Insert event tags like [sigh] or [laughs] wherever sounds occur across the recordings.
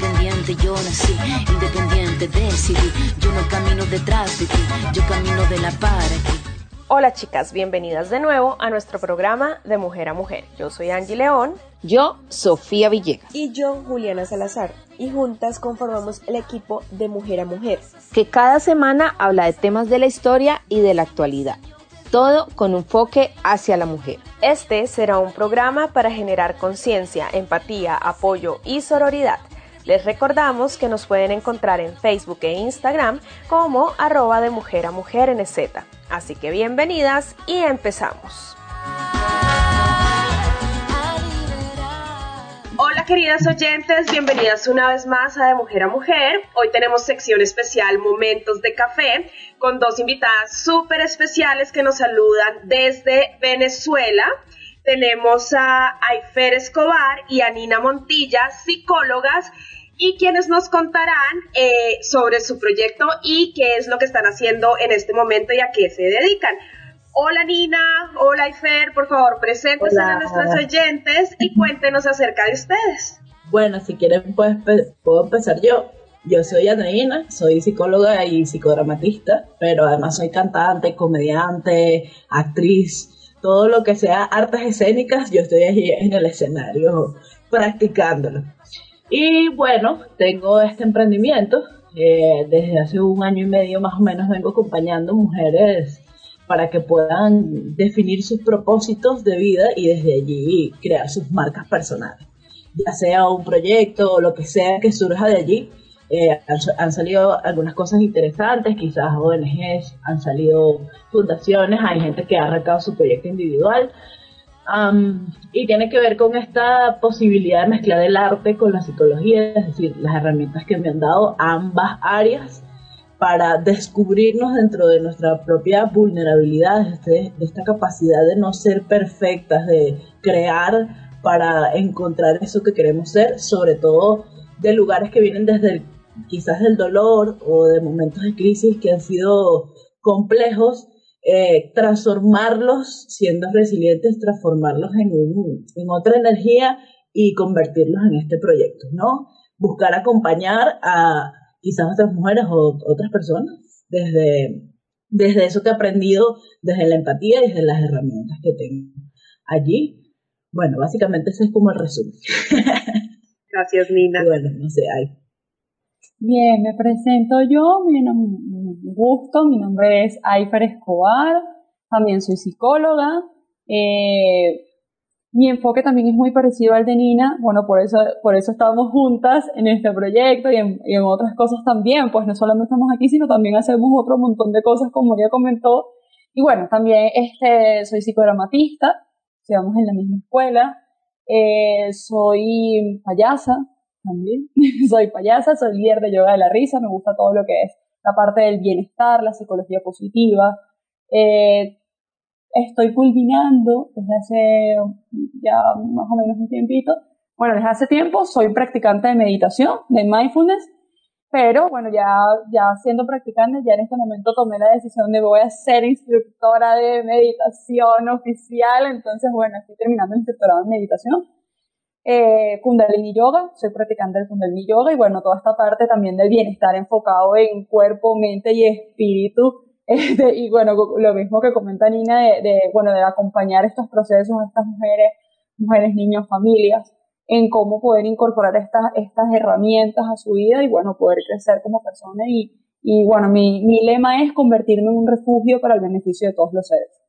Independiente yo nací, independiente decidí. Yo no camino detrás de ti, yo camino de la para aquí. Hola chicas, bienvenidas de nuevo a nuestro programa de Mujer a Mujer. Yo soy Angie León. Yo, Sofía Villegas. Y yo, Juliana Salazar. Y juntas conformamos el equipo de Mujer a Mujer. Que cada semana habla de temas de la historia y de la actualidad. Todo con un enfoque hacia la mujer. Este será un programa para generar conciencia, empatía, apoyo y sororidad. Les recordamos que nos pueden encontrar en Facebook e Instagram como arroba de mujer a mujer NZ. Así que bienvenidas y empezamos. Hola queridas oyentes, bienvenidas una vez más a De Mujer a Mujer. Hoy tenemos sección especial Momentos de Café con dos invitadas súper especiales que nos saludan desde Venezuela. Tenemos a Aifer Escobar y a Nina Montilla, psicólogas y quienes nos contarán eh, sobre su proyecto y qué es lo que están haciendo en este momento y a qué se dedican. Hola Nina, hola Ifer, por favor preséntense a nuestros oyentes y cuéntenos acerca de ustedes. Bueno, si quieren pues, puedo empezar yo. Yo soy Andreina, soy psicóloga y psicodramatista, pero además soy cantante, comediante, actriz, todo lo que sea artes escénicas, yo estoy allí en el escenario practicándolo. Y bueno, tengo este emprendimiento. Eh, desde hace un año y medio más o menos vengo acompañando mujeres para que puedan definir sus propósitos de vida y desde allí crear sus marcas personales. Ya sea un proyecto o lo que sea que surja de allí, eh, han, han, salido algunas cosas interesantes, quizás ONGs, han salido fundaciones, hay gente que ha arrancado su proyecto individual, y tiene que ver con esta posibilidad de mezclar el arte con la psicología, es decir, las herramientas que me han dado ambas áreas para descubrirnos dentro de nuestra propia vulnerabilidad, de, de esta capacidad de no ser perfectas, de crear para encontrar eso que queremos ser, sobre todo de lugares que vienen desde quizás del dolor o de momentos de crisis que han sido complejos eh, transformarlos, siendo resilientes, transformarlos en, en otra energía y convertirlos en este proyecto, ¿no? Buscar acompañar a quizás otras mujeres o otras personas desde, desde eso que he aprendido, desde la empatía y desde las herramientas que tengo allí. Bueno, básicamente ese es como el resumen. Gracias, Nina. [laughs] bueno, no sé, hay. Bien, me presento yo, mi gusto, mi nombre es Aifer Escobar, también soy psicóloga. Eh, mi enfoque también es muy parecido al de Nina, bueno, por eso, por eso estamos juntas en este proyecto y en, y en otras cosas también, pues no solamente estamos aquí, sino también hacemos otro montón de cosas como ella comentó. Y bueno, también este, soy psicodramatista, estudiamos en la misma escuela, eh, soy payasa, también. [laughs] soy payasa, soy líder de yoga de la risa, me gusta todo lo que es la parte del bienestar, la psicología positiva. Eh, estoy culminando desde hace ya más o menos un tiempito. Bueno, desde hace tiempo soy practicante de meditación, de mindfulness, pero bueno, ya, ya siendo practicante, ya en este momento tomé la decisión de voy a ser instructora de meditación oficial, entonces bueno, estoy terminando el instructorado en meditación eh, Kundalini Yoga, soy practicante del Kundalini Yoga y bueno, toda esta parte también del bienestar enfocado en cuerpo, mente y espíritu. [laughs] Este, y bueno, lo mismo que comenta Nina de, bueno, de acompañar estos procesos a estas mujeres, mujeres, niños, familias, en cómo poder incorporar estas, estas herramientas a su vida y bueno, poder crecer como persona y, y bueno, mi, mi lema es convertirme en un refugio para el beneficio de todos los seres.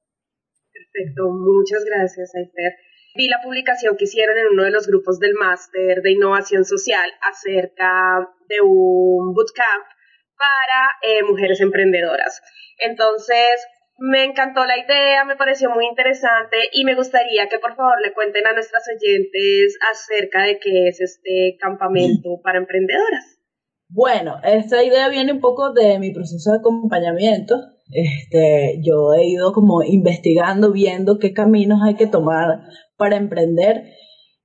Perfecto, muchas gracias, Aifer. Vi la publicación que hicieron en uno de los grupos del máster de innovación social acerca de un bootcamp para eh, mujeres emprendedoras. Entonces, me encantó la idea, me pareció muy interesante y me gustaría que por favor le cuenten a nuestras oyentes acerca de qué es este campamento para emprendedoras. Bueno, esta idea viene un poco de mi proceso de acompañamiento. Este, yo he ido como investigando, viendo qué caminos hay que tomar para emprender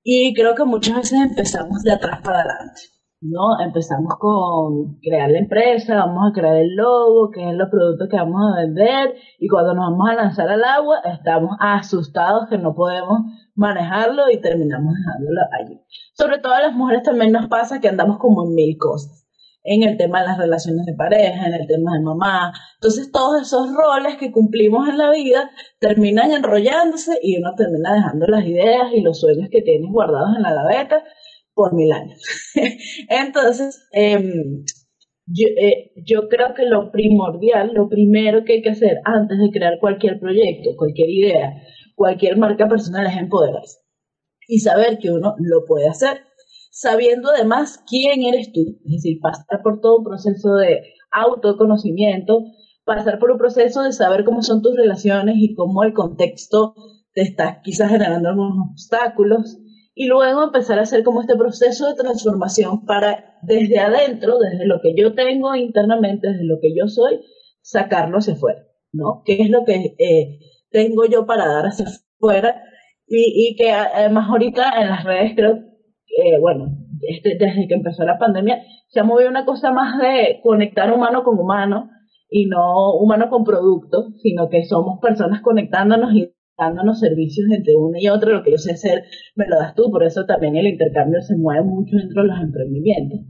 y creo que muchas veces empezamos de atrás para adelante. ¿no? Empezamos con crear la empresa, vamos a crear el logo, qué es los productos que vamos a vender, y cuando nos vamos a lanzar al agua, estamos asustados que no podemos manejarlo y terminamos dejándolo allí. Sobre todo a las mujeres también nos pasa que andamos como en mil cosas en el tema de las relaciones de pareja, en el tema de mamá. Entonces todos esos roles que cumplimos en la vida terminan enrollándose y uno termina dejando las ideas y los sueños que tienes guardados en la gaveta por mil años. [laughs] Entonces, em, eh, yo, creo que lo primordial, lo primero que hay que hacer antes de crear cualquier proyecto, cualquier idea, cualquier marca personal es empoderarse y saber que uno lo puede hacer, sabiendo además quién eres tú, es decir, pasar por todo un proceso de autoconocimiento, pasar por un proceso de saber cómo son tus relaciones y cómo el contexto te está quizás generando algunos obstáculos, y luego empezar a hacer como este proceso de transformación para desde adentro, desde lo que yo tengo internamente, desde lo que yo soy, sacarlo hacia afuera, ¿no? ¿Qué es lo que eh, tengo yo para dar hacia afuera? Y, y, que además ahorita en las redes creo, eh, bueno, este, desde que empezó la pandemia, se ha movido una cosa más de conectar humano con humano y no humano con producto, sino que somos personas conectándonos y dándonos servicios entre uno y otro, lo que yo sé hacer me lo das tú, por eso también el intercambio se mueve mucho dentro de los emprendimientos.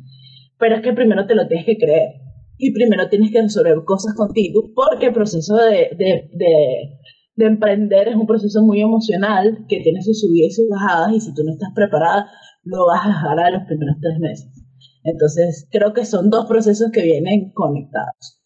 Pero es que primero te lo tienes que creer y primero tienes que resolver cosas contigo, porque el proceso de, de, de, emprender es un proceso muy emocional que tiene sus subidas y sus bajadas y si tú no estás preparada, lo vas a dejar a los primeros tres meses. Entonces, creo que son dos procesos que vienen conectados.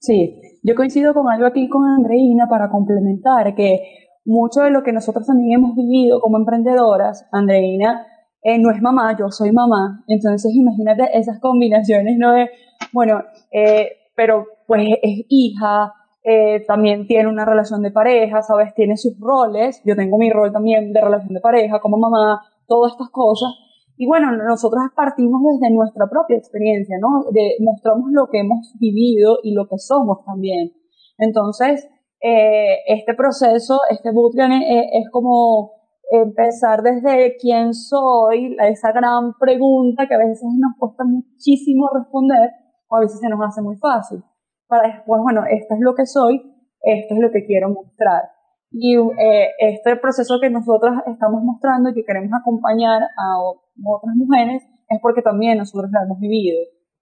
Sí, yo coincido con algo aquí con Andreina para complementar que mucho de lo que nosotros también hemos vivido como emprendedoras, Andreina eh, no es mamá, yo soy mamá, entonces imagínate esas combinaciones, ¿no? De, bueno, eh, pero pues es hija, eh, también tiene una relación de pareja, ¿sabes? Tiene sus roles, yo tengo mi rol también de relación de pareja como mamá, todas estas cosas, y bueno, nosotros partimos desde nuestra propia experiencia, ¿no? De, mostramos lo que hemos vivido y lo que somos también. Entonces, eh, este proceso, este bootcamp es, es, como empezar desde quién soy, esa gran pregunta que a veces nos cuesta muchísimo responder o a veces se nos hace muy fácil. Para después, bueno, esto es lo que soy, esto es lo que quiero mostrar. Y eh, este proceso que nosotros estamos mostrando y que queremos acompañar a otras mujeres es porque también nosotros lo hemos vivido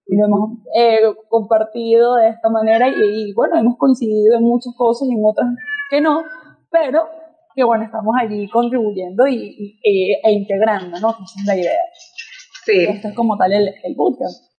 y lo hemos eh, compartido de esta manera y, bueno, hemos coincidido en muchas cosas y en otras que no, pero que bueno, estamos allí contribuyendo y, e integrando, ¿no? Esa es la idea. Sí. Esto es como tal el, el bootcamp.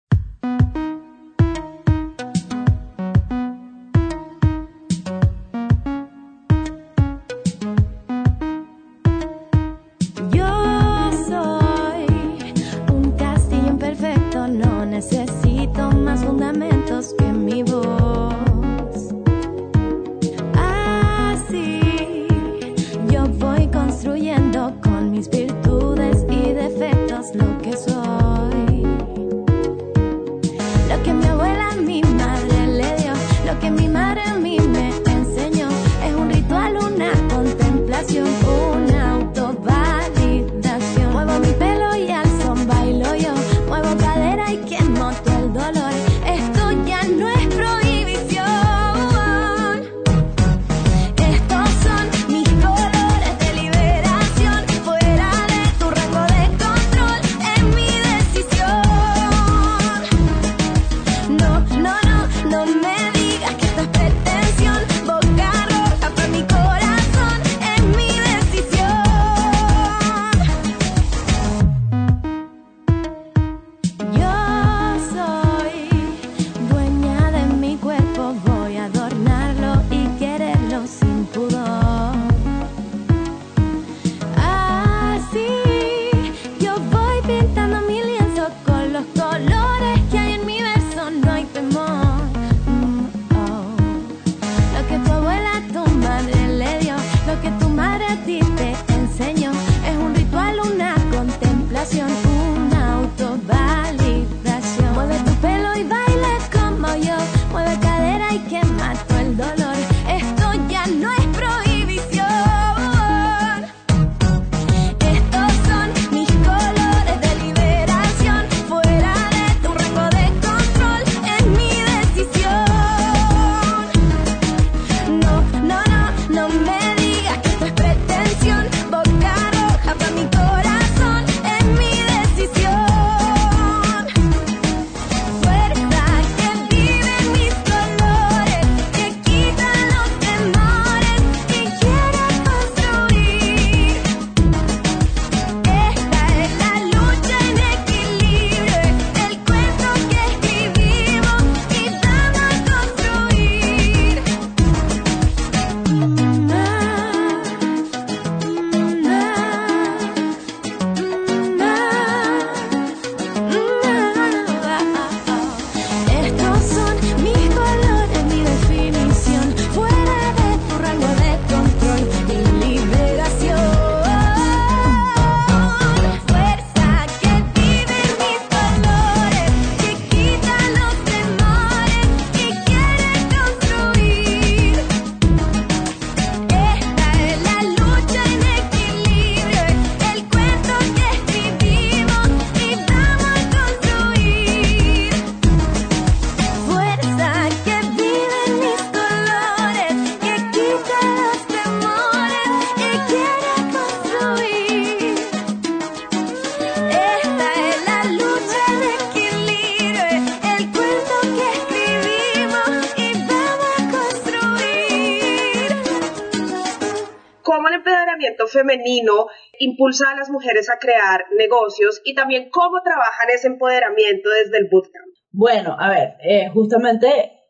Femenino impulsa a las mujeres a crear negocios y también cómo trabajan ese empoderamiento desde el bootcamp? Bueno, a ver, eh, justamente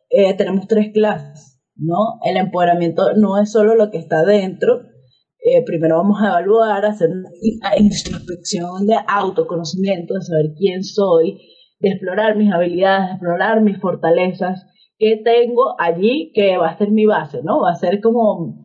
eh, tenemos tres clases, ¿no? El empoderamiento no es solo lo que está dentro. Eh, primero vamos a evaluar, hacer una introspección de autoconocimiento, de saber quién soy, de explorar mis habilidades, de explorar mis fortalezas, que tengo allí que va a ser mi base, ¿no? Va a ser como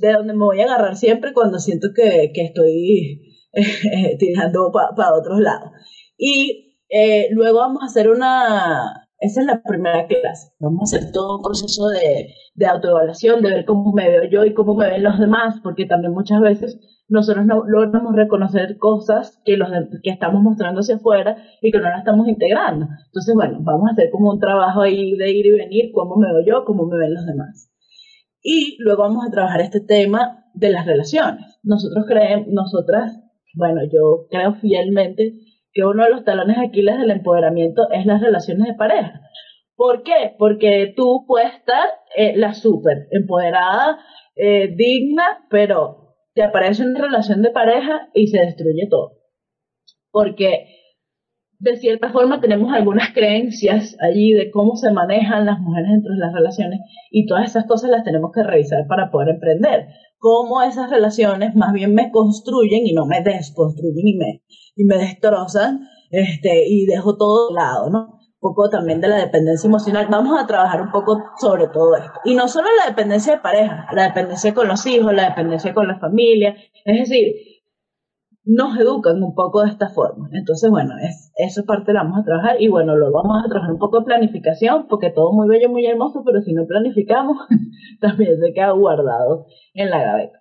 de donde me voy a agarrar siempre cuando siento que, que estoy [laughs] tirando para otros lados. Y eh, luego vamos a hacer una, esa es la primera clase, vamos a hacer todo un proceso de, de autoevaluación, de ver cómo me veo yo y cómo me ven los demás, porque también muchas veces nosotros no logramos reconocer cosas que, los que estamos mostrando hacia afuera y que no las estamos integrando. Entonces, bueno, vamos a hacer como un trabajo ahí de ir y venir, cómo me veo yo, cómo me ven los demás. Y luego vamos a trabajar este tema de las relaciones. Nosotros creemos, nosotras, bueno, yo creo fielmente que uno de los talones Aquiles del empoderamiento es las relaciones de pareja. ¿Por qué? Porque tú puedes estar eh, la súper empoderada, eh, digna, pero te aparece una relación de pareja y se destruye todo. Porque de cierta forma tenemos algunas creencias allí de cómo se manejan las mujeres dentro de las relaciones y todas esas cosas las tenemos que revisar para poder emprender. Cómo esas relaciones más bien me construyen y no me desconstruyen y me, y me destrozan este, y dejo todo de lado, ¿no? poco también de la dependencia emocional. Vamos a trabajar un poco sobre todo esto. Y no solo la dependencia de pareja, la dependencia con los hijos, la dependencia con la familia. Es decir, nos educan un poco de esta forma. Entonces, bueno, es, esa parte la vamos a trabajar y bueno, lo vamos a trabajar un poco de planificación porque todo muy bello, muy hermoso, pero si no planificamos, [laughs] también se queda guardado en la gaveta.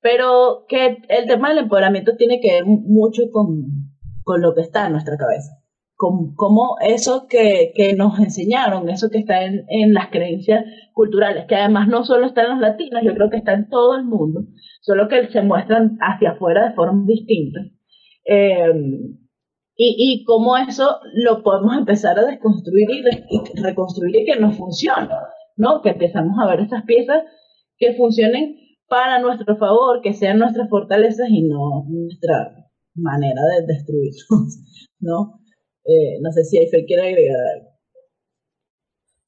Pero que el tema del empoderamiento tiene que ver mucho con, con lo que está en nuestra cabeza como, eso que, nos enseñaron, eso que está en, las creencias culturales, que además no solo está en los latinos, yo creo que está en todo el mundo, solo que se muestran hacia afuera de formas distintas. Eh, y, y cómo eso lo podemos empezar a desconstruir y, reconstruir y que nos funcione, ¿no? Que empezamos a ver esas piezas que funcionen para nuestro favor, que sean nuestras fortalezas y no nuestra manera de destruirnos, ¿no? Eh, no sé si Eiffel quiere agregar algo.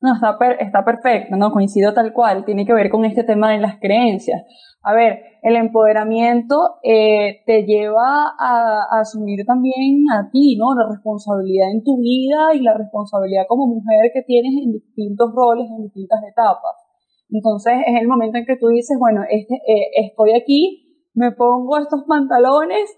No, está, está perfecto, ¿no? Coincido tal cual. Tiene que ver con este tema de las creencias. A ver, el empoderamiento eh, te lleva a, a, asumir también a ti, ¿no? La responsabilidad en tu vida y la responsabilidad como mujer que tienes en distintos roles, en distintas etapas. Entonces es el momento en que tú dices, bueno, este, eh, estoy aquí, me pongo estos pantalones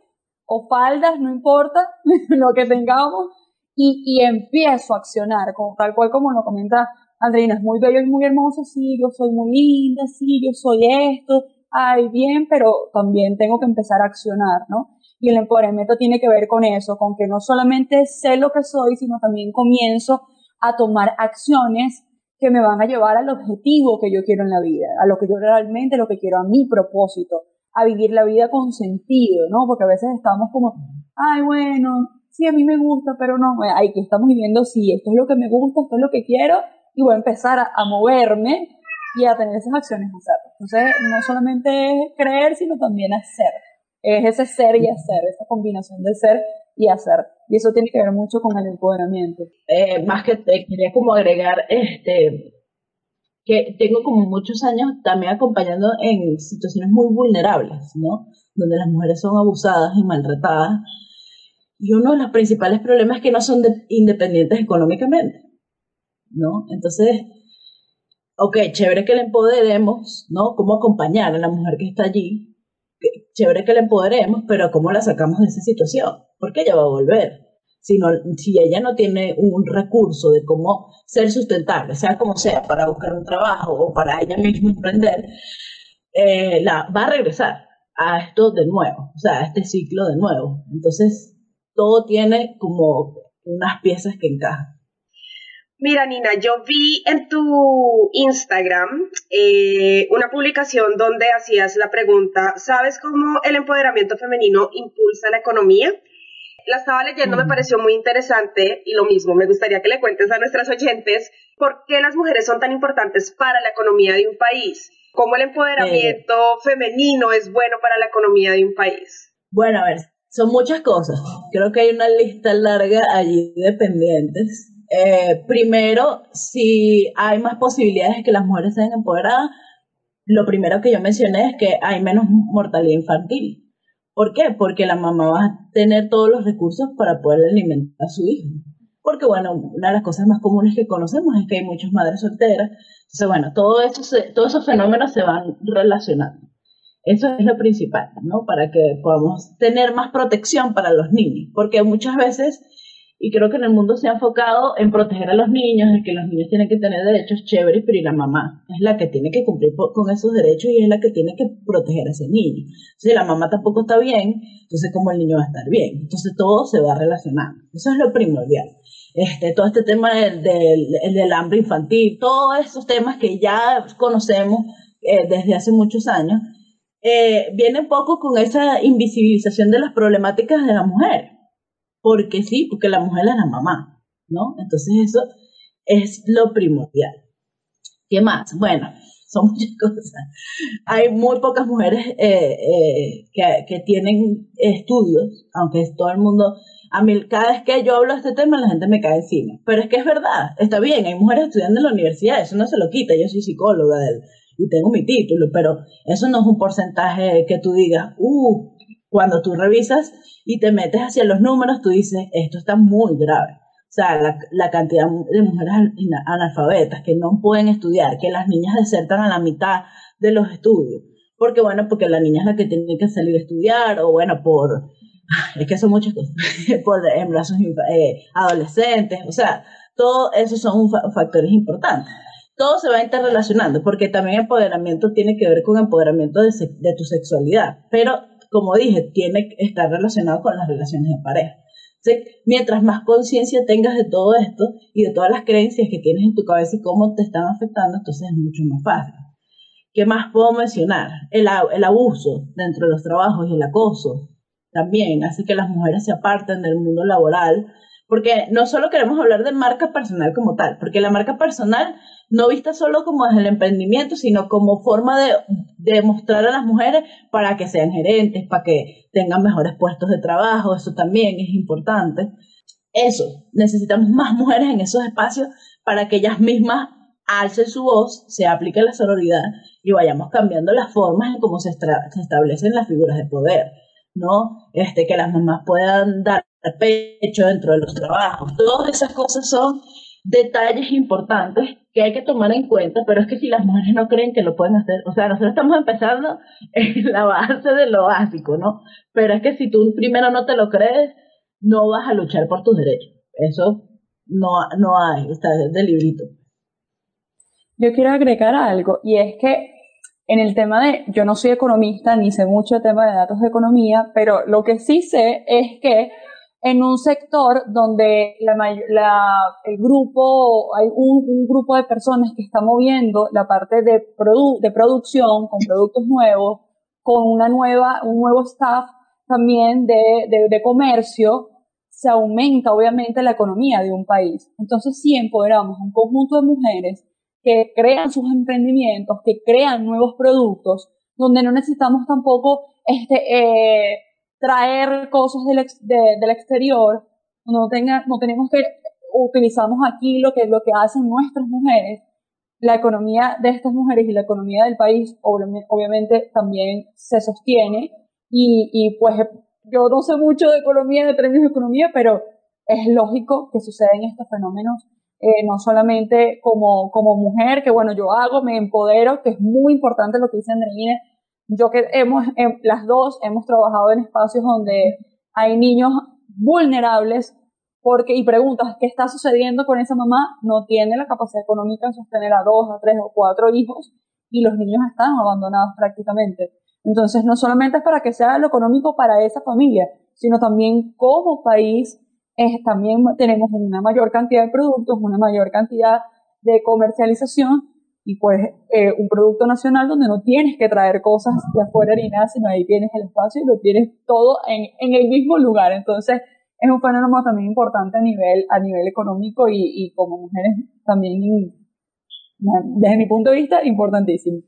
o faldas, no importa [laughs] lo que tengamos, y, y empiezo a accionar, como, tal cual como lo comenta Andreina, es muy bello y muy hermoso, sí, yo soy muy linda, sí, yo soy esto, ay, bien, pero también tengo que empezar a accionar, ¿no? Y el empoderamiento tiene que ver con eso, con que no solamente sé lo que soy, sino también comienzo a tomar acciones que me van a llevar al objetivo que yo quiero en la vida, a lo que yo realmente, lo que quiero, a mi propósito, a vivir la vida con sentido, ¿no? Porque a veces estamos como, ay, bueno, sí, a mí me gusta, pero no, hay que estamos viviendo, sí, esto es lo que me gusta, esto es lo que quiero, y voy a empezar a, moverme y a tener esas acciones a hacer. Entonces, no solamente es creer, sino también hacer. Es ese ser y hacer, esa combinación de ser y hacer. Y eso tiene que ver mucho con el empoderamiento. Eh, más que te quería como agregar, este, que tengo como muchos años también acompañando en situaciones muy vulnerables, ¿no? Donde las mujeres son abusadas y maltratadas y uno de los principales problemas es que no son independientes económicamente, ¿no? Entonces, ok, chévere que la empoderemos, ¿no? ¿Cómo acompañar a la mujer que está allí? Chévere que la empoderemos, pero ¿cómo la sacamos de esa situación? Porque ella va a volver. Si, si ella no tiene un recurso de cómo ser sustentable, sea como sea, para buscar un trabajo o para ella misma emprender, eh, la, va a regresar a esto de nuevo, o sea, a este ciclo de nuevo. Entonces, todo tiene como unas piezas que encajan. Mira, Nina, yo vi en tu Instagram eh, una publicación donde hacías la pregunta, ¿sabes cómo el empoderamiento femenino impulsa la economía? La estaba leyendo, me pareció muy interesante y lo mismo, me gustaría que le cuentes a nuestras oyentes por qué las mujeres son tan importantes para la economía de un país. ¿Cómo el empoderamiento femenino es bueno para la economía de un país? Bueno, a ver, son muchas cosas. Creo que hay una lista larga allí de pendientes. Eh, primero, si hay más posibilidades de que las mujeres sean empoderadas, lo primero que yo mencioné es que hay menos mortalidad infantil. ¿Por qué? Porque la mamá va a tener todos los recursos para poder alimentar a su hijo. Porque, bueno, una de las cosas más comunes que conocemos es que hay muchas madres solteras. Entonces, bueno, todo eso todos esos fenómenos se van relacionando. Eso es lo principal, ¿no? Para que podamos tener más protección para los niños. Porque muchas veces y creo que en el mundo se ha enfocado en proteger a los niños, en que los niños tienen que tener derechos chéveres, pero y la mamá es la que tiene que cumplir con esos derechos y es la que tiene que proteger a ese niño. Si la mamá tampoco está bien, entonces cómo el niño va a estar bien. Entonces todo se va relacionando. Eso es lo primordial. Este, todo este tema del, del, hambre infantil, todos esos temas que ya conocemos eh, desde hace muchos años, eh, viene poco con esa invisibilización de las problemáticas de la mujer porque sí, porque la mujer es la mamá, ¿no? Entonces eso es lo primordial. ¿Qué más? Bueno, [laughs] son muchas cosas. Hay muy pocas mujeres eh, eh, que, tienen estudios, aunque todo el mundo, a mí cada vez que yo hablo de este tema la gente me cae encima. Pero es que es verdad, está bien, hay mujeres estudiando en la universidad, eso no se lo quita, yo soy psicóloga y tengo mi título, pero eso no es un porcentaje que tú digas, uh, cuando tú revisas y te metes hacia los números, tú dices, esto está muy grave. O sea, la, cantidad de mujeres analfabetas que no pueden estudiar, que las niñas desertan a la mitad de los estudios. Porque bueno, porque la niña es la que tiene que salir a estudiar, o bueno, por, [laughs] es que son muchas cosas, [laughs] por embarazos eh, adolescentes, o sea, todo eso son factores importantes. Todo se va interrelacionando, porque también empoderamiento tiene que ver con empoderamiento de, tu sexualidad, pero como dije, tiene que estar relacionado con las relaciones de pareja. mientras más conciencia tengas de todo esto y de todas las creencias que tienes en tu cabeza y cómo te están afectando, entonces es mucho más fácil. ¿Qué más puedo mencionar? El, el abuso dentro de los trabajos y el acoso también hace que las mujeres se aparten del mundo laboral, porque no solo queremos hablar de marca personal como tal, porque la marca personal no vista solo como desde el emprendimiento, sino como forma de, demostrar a las mujeres para que sean gerentes, para que tengan mejores puestos de trabajo, eso también es importante. Eso, necesitamos más mujeres en esos espacios para que ellas mismas alcen su voz, se aplique la sororidad y vayamos cambiando las formas en cómo se, se establecen las figuras de poder, ¿no? Este, que las mamás puedan dar pecho dentro de los trabajos. Todas esas cosas son detalles importantes que hay que tomar en cuenta, pero es que si las mujeres no creen que lo pueden hacer, o sea, nosotros estamos empezando [laughs] en la base de lo básico, ¿no? Pero es que si tú primero no te lo crees, no vas a luchar por tus derechos. Eso no, no hay, está de librito. Yo quiero agregar algo, y es que en el tema de, yo no soy economista ni sé mucho tema de datos de economía, pero lo que sí sé es que en un sector donde el grupo, hay un, grupo de personas que está moviendo la parte de, de producción con productos nuevos, con una nueva, un nuevo staff también de, de, comercio, se aumenta obviamente la economía de un país. Entonces, si empoderamos un conjunto de mujeres que crean sus emprendimientos, que crean nuevos productos, donde no necesitamos tampoco este, eh, traer cosas del, del exterior, no, tenga, no tenemos que utilizamos aquí lo que, lo que hacen nuestras mujeres, la economía de estas mujeres y la economía del país obviamente también se sostiene y, y pues yo no sé mucho de economía, de términos de economía, pero es lógico que suceden estos fenómenos eh, no solamente como, como mujer, que bueno, yo hago, me empodero, que es muy importante lo que dice Andreina, yo que hemos, em, las dos hemos trabajado en espacios donde hay niños vulnerables porque, y preguntas, ¿qué está sucediendo con esa mamá? No tiene la capacidad económica de sostener a dos, a tres o cuatro hijos y los niños están abandonados prácticamente. Entonces, no solamente es para que sea lo económico para esa familia, sino también como país, también tenemos una mayor cantidad de productos, una mayor cantidad de comercialización y pues eh, un producto nacional donde no tienes que traer cosas de afuera ni nada, sino ahí tienes el espacio y lo tienes todo en, en el mismo lugar. Entonces es un fenómeno también importante a nivel, a nivel económico y, y como mujeres también, desde mi punto de vista, importantísimo.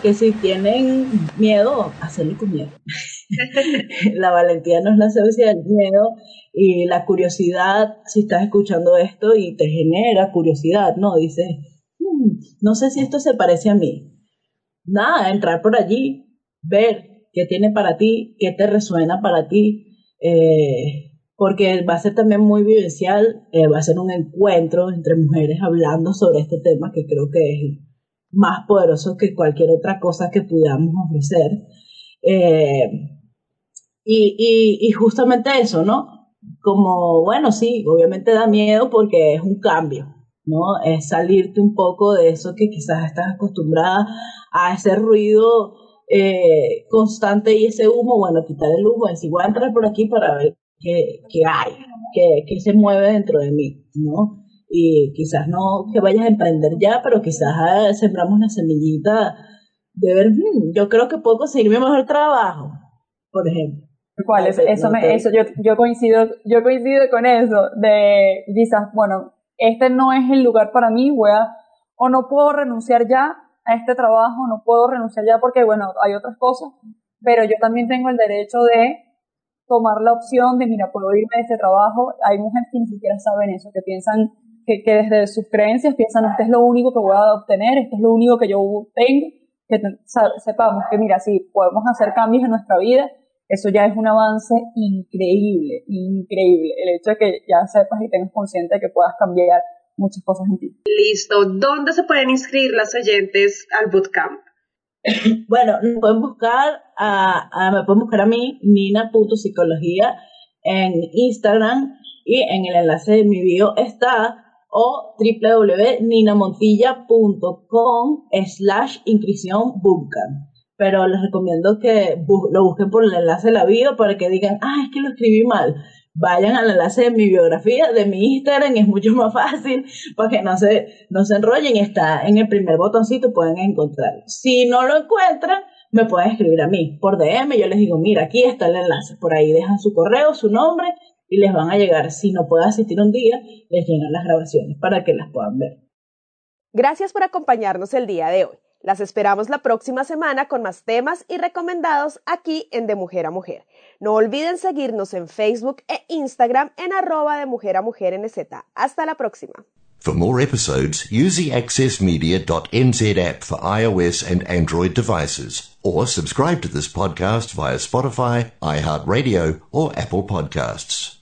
Que si tienen miedo, hacerlo con miedo. [laughs] la valentía no es la ausencia del miedo y la curiosidad, si estás escuchando esto y te genera curiosidad, ¿no? Dices, "Hmm, no sé si esto se parece a mí. Nada, entrar por allí, ver qué tiene para ti, qué te resuena para ti, eh, porque va a ser también muy vivencial, eh, va a ser un encuentro entre mujeres hablando sobre este tema que creo que es más poderoso que cualquier otra cosa que podamos ofrecer. Eh, y, justamente eso, ¿no? Como, bueno, sí, obviamente da miedo porque es un cambio, ¿no? Es salirte un poco de eso que quizás estás acostumbrada a ese ruido eh, constante y ese humo, bueno, quitar el humo, voy a entrar por aquí para ver qué, qué hay, qué, qué se mueve dentro de mí, ¿no? Y quizás no que vayas a emprender ya, pero quizás ah, sembramos una semillita de ver, "Hmm, yo creo que puedo conseguir mi mejor trabajo, por ejemplo. ¿Cuál es? Eso, no me, te- eso yo, yo coincido, yo coincido con eso, de quizás, bueno, este no es el lugar para mí, voy a, o no puedo renunciar ya a este trabajo, no puedo renunciar ya porque, bueno, hay otras cosas, pero yo también tengo el derecho de tomar la opción de, mira, puedo irme de este trabajo. Hay mujeres que ni siquiera saben eso, que piensan que, que desde sus creencias piensan, este es lo único que voy a obtener, este es lo único que yo tengo, que sepamos que, mira, si podemos hacer cambios en nuestra vida, eso ya es un avance increíble, increíble. El hecho de que ya sepas y tengas consciente de que puedas cambiar muchas cosas en ti. Listo. ¿Dónde se pueden inscribir las oyentes al bootcamp? [coughs] Bueno, me pueden buscar a, a- me pueden buscar a mí, nina.psicología, en Instagram y en el enlace de mi bio está o www.ninamontilla.com slash inscripción bootcamp. Pero les recomiendo que lo busquen por el enlace de la bio para que digan, ah, es que lo escribí mal. vayan al enlace de mi biografía, de mi Instagram, [laughs] es mucho más fácil para que no se, no se enrollen. Está en el primer botoncito, pueden encontrarlo. Si no lo encuentran, me pueden escribir a mí por DM. Yo les digo, mira, aquí está el enlace. Por ahí dejan su correo, su nombre y les van a llegar. Si no pueden asistir un día, les llegan las grabaciones para que las puedan ver. Gracias por acompañarnos el día de hoy. Las esperamos la próxima semana con más temas y recomendados aquí en De Mujer a Mujer. No olviden seguirnos en Facebook e Instagram en arroba de mujer a mujer NZ. Hasta la próxima. For more episodes, use the accessmedia.nz app for iOS and Android devices, or subscribe to this podcast via Spotify, iHeartRadio, or Apple Podcasts.